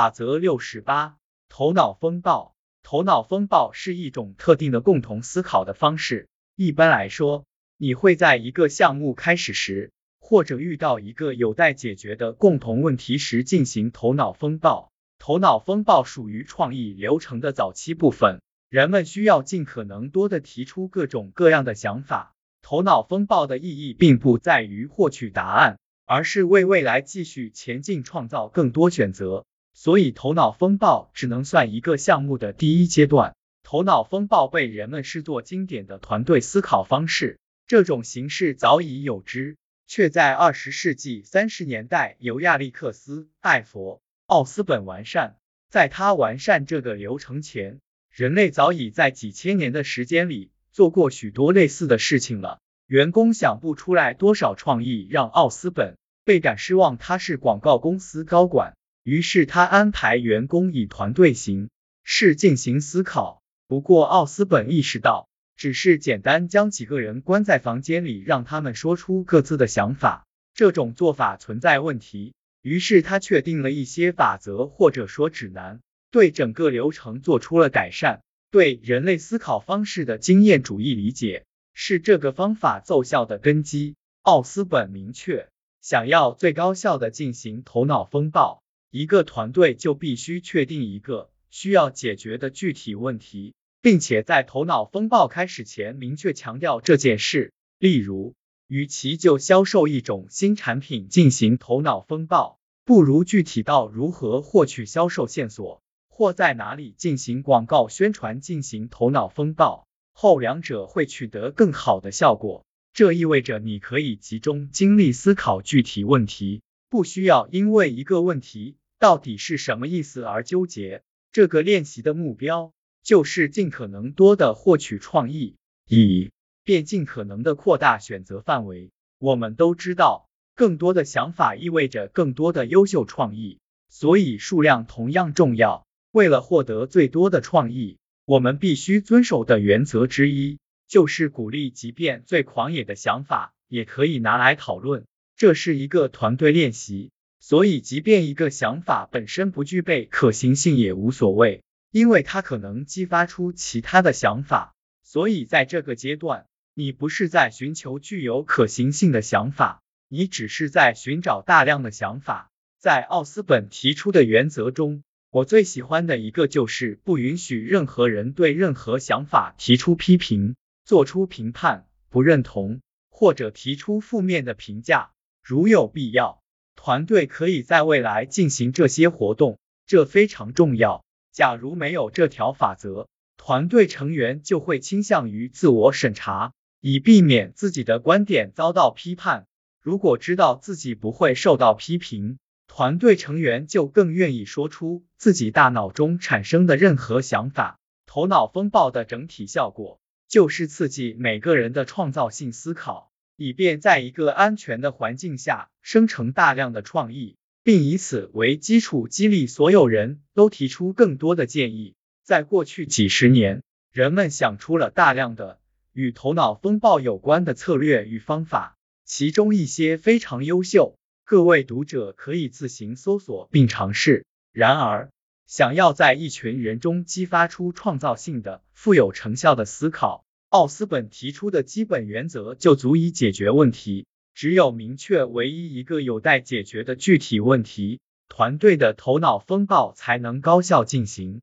法则六十八：头脑风暴。头脑风暴是一种特定的共同思考的方式。一般来说，你会在一个项目开始时，或者遇到一个有待解决的共同问题时进行头脑风暴。头脑风暴属于创意流程的早期部分，人们需要尽可能多的提出各种各样的想法。头脑风暴的意义并不在于获取答案，而是为未来继续前进创造更多选择。所以，头脑风暴只能算一个项目的第一阶段。头脑风暴被人们视作经典的团队思考方式，这种形式早已有之，却在二十世纪三十年代由亚历克斯·艾佛·奥斯本完善。在他完善这个流程前，人类早已在几千年的时间里做过许多类似的事情了。员工想不出来多少创意，让奥斯本倍感失望。他是广告公司高管。于是他安排员工以团队形式进行思考。不过奥斯本意识到，只是简单将几个人关在房间里，让他们说出各自的想法，这种做法存在问题。于是他确定了一些法则或者说指南，对整个流程做出了改善。对人类思考方式的经验主义理解是这个方法奏效的根基。奥斯本明确，想要最高效的进行头脑风暴。一个团队就必须确定一个需要解决的具体问题，并且在头脑风暴开始前明确强调这件事。例如，与其就销售一种新产品进行头脑风暴，不如具体到如何获取销售线索，或在哪里进行广告宣传进行头脑风暴。后两者会取得更好的效果。这意味着你可以集中精力思考具体问题，不需要因为一个问题。到底是什么意思而纠结？这个练习的目标就是尽可能多的获取创意，以便尽可能的扩大选择范围。我们都知道，更多的想法意味着更多的优秀创意，所以数量同样重要。为了获得最多的创意，我们必须遵守的原则之一就是鼓励，即便最狂野的想法也可以拿来讨论。这是一个团队练习。所以，即便一个想法本身不具备可行性也无所谓，因为它可能激发出其他的想法。所以，在这个阶段，你不是在寻求具有可行性的想法，你只是在寻找大量的想法。在奥斯本提出的原则中，我最喜欢的一个就是不允许任何人对任何想法提出批评、做出评判、不认同或者提出负面的评价。如有必要。团队可以在未来进行这些活动，这非常重要。假如没有这条法则，团队成员就会倾向于自我审查，以避免自己的观点遭到批判。如果知道自己不会受到批评，团队成员就更愿意说出自己大脑中产生的任何想法。头脑风暴的整体效果就是刺激每个人的创造性思考。以便在一个安全的环境下生成大量的创意，并以此为基础激励所有人都提出更多的建议。在过去几十年，人们想出了大量的与头脑风暴有关的策略与方法，其中一些非常优秀，各位读者可以自行搜索并尝试。然而，想要在一群人中激发出创造性的、富有成效的思考，奥斯本提出的基本原则就足以解决问题。只有明确唯一一个有待解决的具体问题，团队的头脑风暴才能高效进行。